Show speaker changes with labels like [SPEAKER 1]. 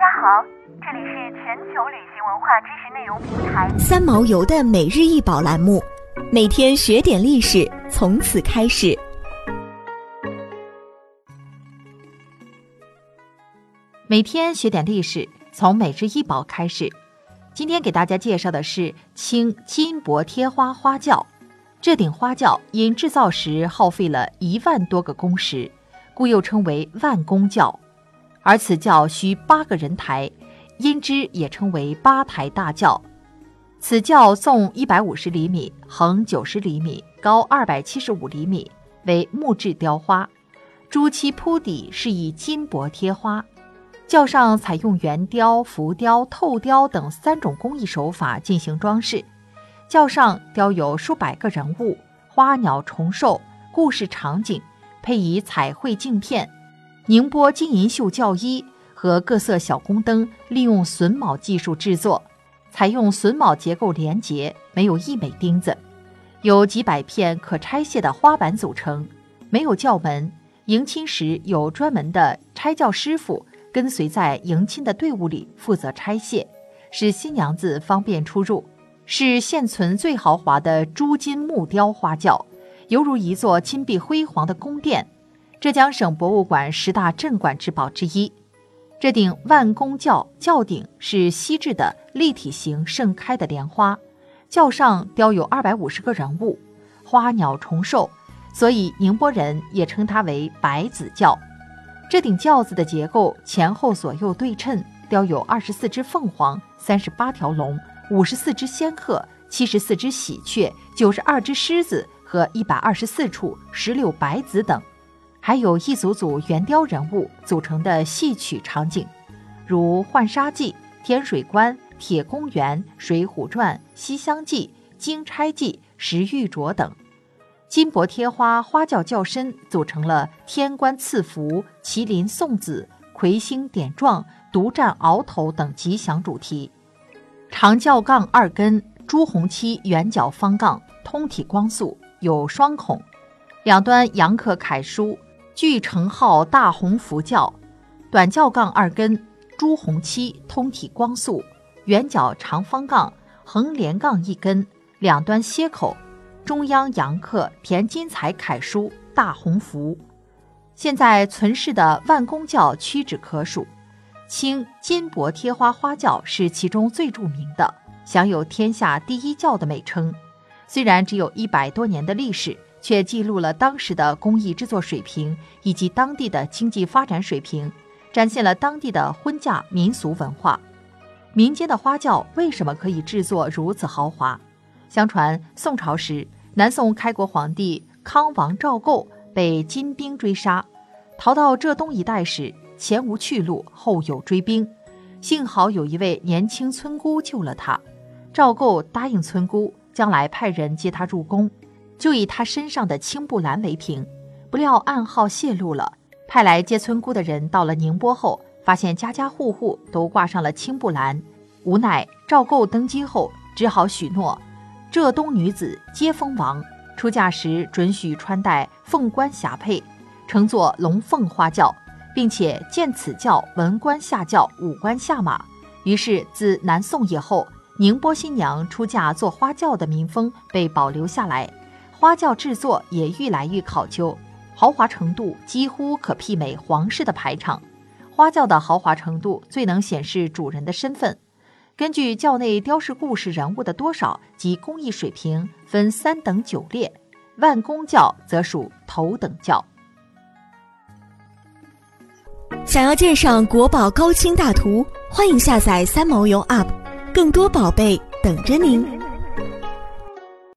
[SPEAKER 1] 家好，这里是全球旅行文化知识内容平台
[SPEAKER 2] 三毛游的每日一宝栏目，每天学点历史，从此开始。
[SPEAKER 3] 每天学点历史，从每日一宝开始。今天给大家介绍的是清金箔贴花花轿。这顶花轿因制造时耗费了一万多个工时，故又称为万工轿。而此轿需八个人抬，因之也称为八抬大轿。此轿纵一百五十厘米，横九十厘米，高二百七十五厘米，为木质雕花，朱漆铺底是以金箔贴花。轿上采用圆雕、浮雕、透雕等三种工艺手法进行装饰。轿上雕有数百个人物、花鸟虫兽、故事场景，配以彩绘镜片。宁波金银绣轿衣和各色小宫灯，利用榫卯技术制作，采用榫卯结构连结，没有一枚钉子，由几百片可拆卸的花板组成，没有轿门。迎亲时有专门的拆轿师傅跟随在迎亲的队伍里负责拆卸，使新娘子方便出入。是现存最豪华的朱金木雕花轿，犹如一座金碧辉煌的宫殿。浙江省博物馆十大镇馆之宝之一，这顶万工轿轿顶是西制的立体型盛开的莲花，轿上雕有二百五十个人物，花鸟虫兽，所以宁波人也称它为百子轿。这顶轿子的结构前后左右对称，雕有二十四只凤凰，三十八条龙，五十四只仙鹤，七十四只喜鹊，九十二只狮子和一百二十四处石榴白子等。还有一组组圆雕人物组成的戏曲场景，如《浣纱记》《天水关》《铁公园》《水浒传》《西厢记》《金钗记》《石玉镯》等。金箔贴花花轿轿身组成了天官赐福、麒麟送子、魁星点状、独占鳌头等吉祥主题。长轿杠二根，朱红漆圆角方杠，通体光素，有双孔，两端阳刻楷书。巨成号大红福轿，短轿杠二根，朱红漆，通体光素，圆角长方杠，横连杠一根，两端楔口，中央阳刻填金彩楷书“大红福”。现在存世的万工教屈指可数，清金箔贴花花轿是其中最著名的，享有“天下第一教”的美称。虽然只有一百多年的历史。却记录了当时的工艺制作水平以及当地的经济发展水平，展现了当地的婚嫁民俗文化。民间的花轿为什么可以制作如此豪华？相传宋朝时，南宋开国皇帝康王赵构被金兵追杀，逃到浙东一带时，前无去路，后有追兵，幸好有一位年轻村姑救了他。赵构答应村姑，将来派人接他入宫。就以他身上的青布兰为凭，不料暗号泄露了。派来接村姑的人到了宁波后，发现家家户户都挂上了青布兰。无奈赵构登基后，只好许诺，浙东女子皆封王，出嫁时准许穿戴凤冠霞帔，乘坐龙凤花轿，并且见此轿文官下轿，武官下马。于是自南宋以后，宁波新娘出嫁坐花轿的民风被保留下来。花轿制作也愈来愈考究，豪华程度几乎可媲美皇室的排场。花轿的豪华程度最能显示主人的身份。根据轿内雕饰故事人物的多少及工艺水平，分三等九列。万工轿则属头等轿。
[SPEAKER 2] 想要鉴赏国宝高清大图，欢迎下载三毛游 App，更多宝贝等着您。